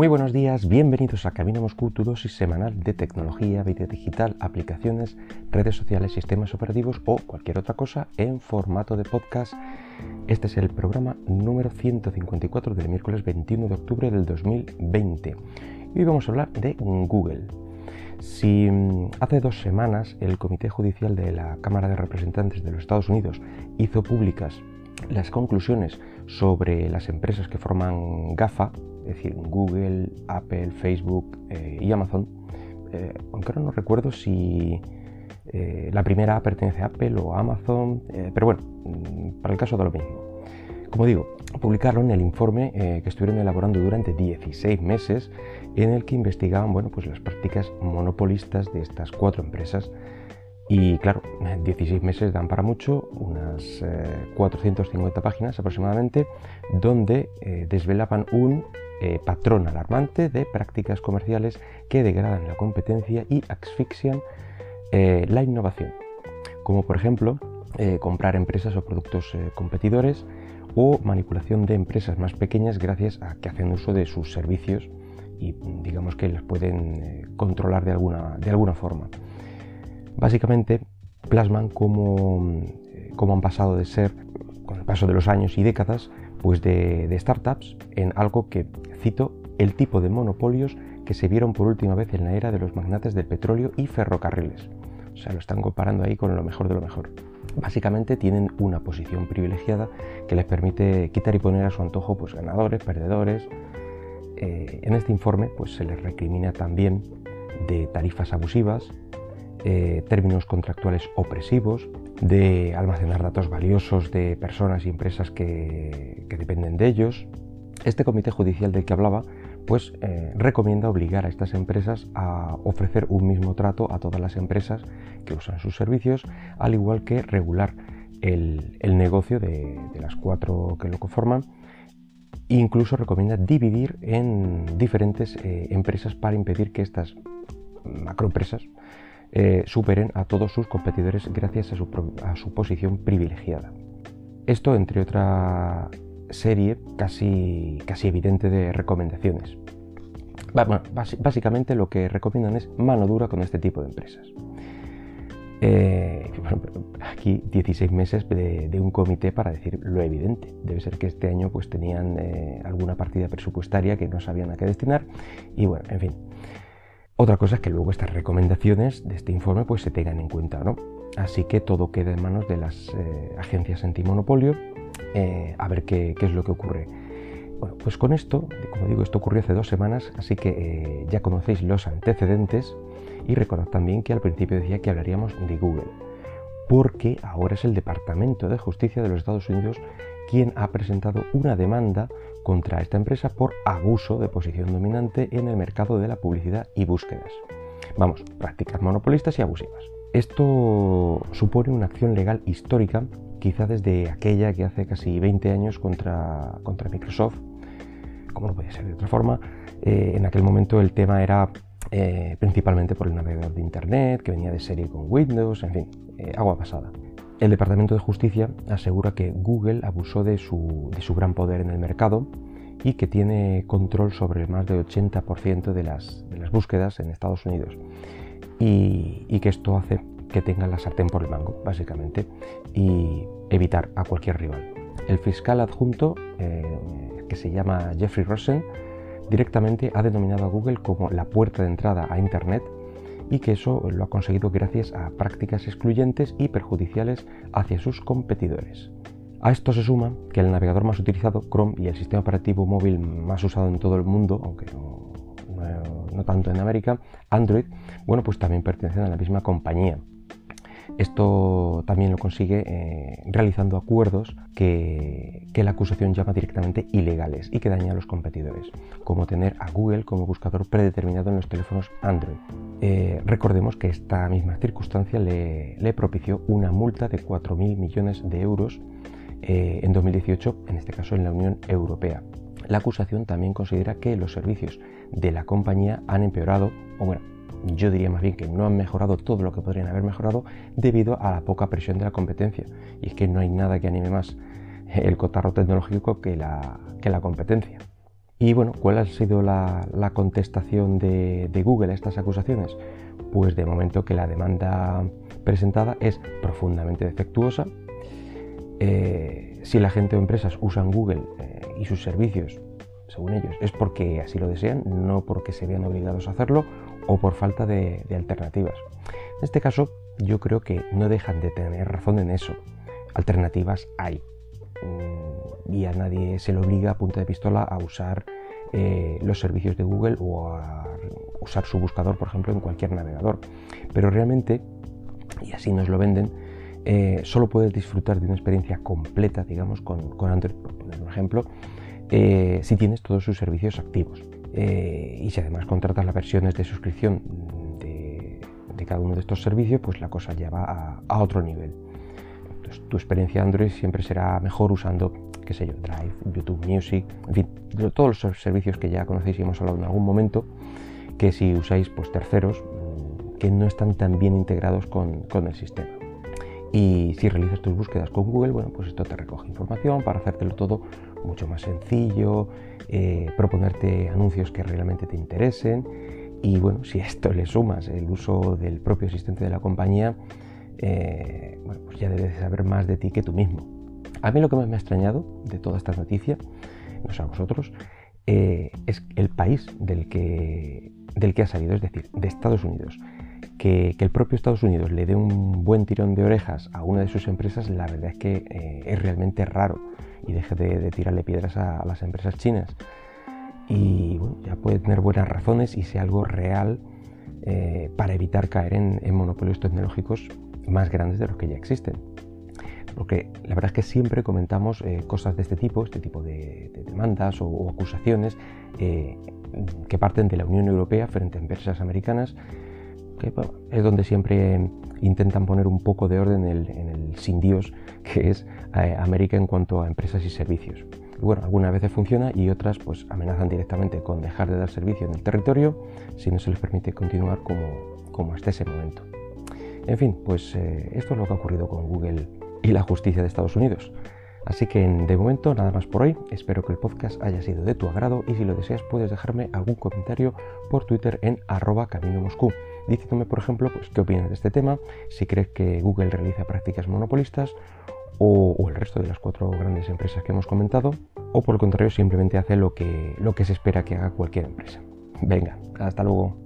Muy buenos días, bienvenidos a Camino Moscú, tu dosis semanal de tecnología, vida digital, aplicaciones, redes sociales, sistemas operativos o cualquier otra cosa en formato de podcast. Este es el programa número 154 del miércoles 21 de octubre del 2020. Y hoy vamos a hablar de Google. Si mm, hace dos semanas el Comité Judicial de la Cámara de Representantes de los Estados Unidos hizo públicas las conclusiones sobre las empresas que forman GAFA, es decir, Google, Apple, Facebook eh, y Amazon, eh, aunque ahora no recuerdo si eh, la primera pertenece a Apple o a Amazon, pero bueno, mm, para el caso de lo mismo. Como digo, publicaron el informe que estuvieron elaborando durante 16 meses en el que investigaban bueno, pues las prácticas monopolistas de estas cuatro empresas y claro, 16 meses dan para mucho, unas 450 eh, páginas aproximadamente, donde eh, desvelaban un eh, patrón alarmante de prácticas comerciales que degradan la competencia y asfixian la innovación. Como por ejemplo, comprar empresas o productos competidores o manipulación de empresas más pequeñas gracias a que hacen uso de sus servicios y digamos que las pueden controlar de alguna, de alguna forma. Básicamente plasman eh, cómo, han pasado de ser, con el paso de los años y décadas, pues de, startups en algo que, cito, el tipo de monopolios que se vieron por última vez en la era de los magnates del petróleo y ferrocarriles. O sea, lo están comparando ahí con lo mejor de lo mejor. Básicamente tienen una posición privilegiada que les permite quitar y poner a su antojo pues, ganadores, perdedores. Eh, en este informe pues, se les recrimina también de tarifas abusivas, eh, términos contractuales opresivos, de almacenar datos valiosos de personas y empresas que, dependen de ellos. Este comité judicial del que hablaba pues eh, recomienda obligar a estas empresas a ofrecer un mismo trato a todas las empresas que usan sus servicios, al igual que regular el, negocio de, las cuatro que lo conforman. Incluso recomienda dividir en diferentes eh, empresas para impedir que estas macroempresas eh, superen a todos sus competidores gracias a su, posición privilegiada. Esto entre otra serie casi, casi evidente de recomendaciones. básicamente lo que recomiendan es mano dura con este tipo de empresas. Eh, aquí 16 meses de, un comité para decir lo evidente. Debe ser que este año pues tenían eh, alguna partida presupuestaria que no sabían a qué destinar y bueno, en fin. Otra cosa es que luego estas recomendaciones de este informe pues se tengan en cuenta, ¿no? Así que todo queda en manos de las eh, agencias antimonopolio eh, a ver qué, es lo que ocurre. Bueno, pues con esto, como digo, esto ocurrió hace dos semanas, así que eh, ya conocéis los antecedentes y recordad también que al principio decía que hablaríamos de Google, porque ahora es el Departamento de Justicia de los Estados Unidos quien ha presentado una demanda contra esta empresa por abuso de posición dominante en el mercado de la publicidad y búsquedas. Vamos, prácticas monopolistas y abusivas. Esto supone una acción legal histórica, quizá desde aquella que hace casi 20 años contra, contra Microsoft, como no podía ser de otra forma. Eh, en aquel momento el tema era eh, principalmente por el navegador de Internet, que venía de serie con Windows, en fin, eh, agua pasada. El Departamento de Justicia asegura que Google abusó de su, gran poder en el mercado y que tiene control sobre más del 80% de las, búsquedas en Estados Unidos y, que esto hace que tenga la sartén por el mango, básicamente, y evitar a cualquier rival. El fiscal adjunto, eh, que se llama Jeffrey Rosen, directamente ha denominado a Google como la puerta de entrada a Internet y que eso lo ha conseguido gracias a prácticas excluyentes y perjudiciales hacia sus competidores. A esto se suma que el navegador más utilizado, Chrome, y el sistema operativo móvil más usado en todo el mundo, aunque no, tanto en América, Android, bueno, pues también pertenecen a la misma compañía. Esto también lo consigue eh, realizando acuerdos que, la acusación llama directamente ilegales y que dañan a los competidores, como tener a Google como buscador predeterminado en los teléfonos Android. Eh, recordemos que esta misma circunstancia le, propició una multa de 4.000 millones de euros eh, en 2018, en este caso en la Unión Europea. La acusación también considera que los servicios de la compañía han empeorado, o bueno, yo diría más bien que no han mejorado todo lo que podrían haber mejorado debido a la poca presión de la competencia. Y es que no hay nada que anime más el cotarro tecnológico que la, que la competencia. Y bueno, ¿cuál ha sido la, contestación de, Google a estas acusaciones? Pues de momento que la demanda presentada es profundamente defectuosa. Eh, si la gente o empresas usan Google eh, y sus servicios, según ellos, es porque así lo desean, no porque se vean obligados a hacerlo o por falta de, alternativas. En este caso, yo creo que no dejan de tener razón en eso. Alternativas hay. Mm, y a nadie se le obliga a punta de pistola a usar eh, los servicios de Google o a usar su buscador, por ejemplo, en cualquier navegador. Pero realmente, y así nos lo venden, eh, solo puedes disfrutar de una experiencia completa, digamos, con, Android, por poner un ejemplo, eh, si tienes todos sus servicios activos. Y si además contratas las versiones de suscripción de, cada uno de estos servicios, pues la cosa ya va a otro nivel tu experiencia Android siempre será mejor usando, qué sé yo, Drive, YouTube Music, en fin, todos los servicios que ya conocéis y hemos hablado en algún momento, que si usáis pues terceros mm, que no están tan bien integrados con, el sistema. Y si realizas tus búsquedas con Google, bueno, pues esto te recoge información para hacértelo todo mucho más sencillo, eh, proponerte anuncios que realmente te interesen. Y bueno, si esto le sumas el uso del propio asistente de la compañía, eh, bueno, pues ya debes saber más de ti que tú mismo. A mí lo que más me ha extrañado de toda esta noticia, no sé a vosotros, eh, es el país del que, del que ha salido, es decir, de Estados Unidos. Que, el propio Estados Unidos le dé un buen tirón de orejas a una de sus empresas, la verdad es que es realmente raro y deje de, tirarle piedras a, las empresas chinas. Y bueno, ya puede tener buenas razones y sea algo real para evitar caer en monopolios tecnológicos más grandes de los que ya existen. Porque la verdad es que siempre comentamos eh, cosas de este tipo, este tipo de, demandas o, acusaciones eh, que parten de la Unión Europea frente a empresas americanas, que es donde siempre intentan poner un poco de orden en el, sin Dios que es eh, América en cuanto a empresas y servicios. Y bueno, algunas veces funciona y otras pues amenazan directamente con dejar de dar servicio en el territorio si no se les permite continuar como, hasta ese momento. En fin, pues eh, esto es lo que ha ocurrido con Google y la justicia de Estados Unidos. Así que de momento nada más por hoy, espero que el podcast haya sido de tu agrado y si lo deseas puedes dejarme algún comentario por Twitter en arroba camino moscú, diciéndome por ejemplo pues, qué opinas de este tema, si crees que Google realiza prácticas monopolistas o, el resto de las cuatro grandes empresas que hemos comentado, o por el contrario simplemente hace lo que, lo que se espera que haga cualquier empresa. Venga, hasta luego.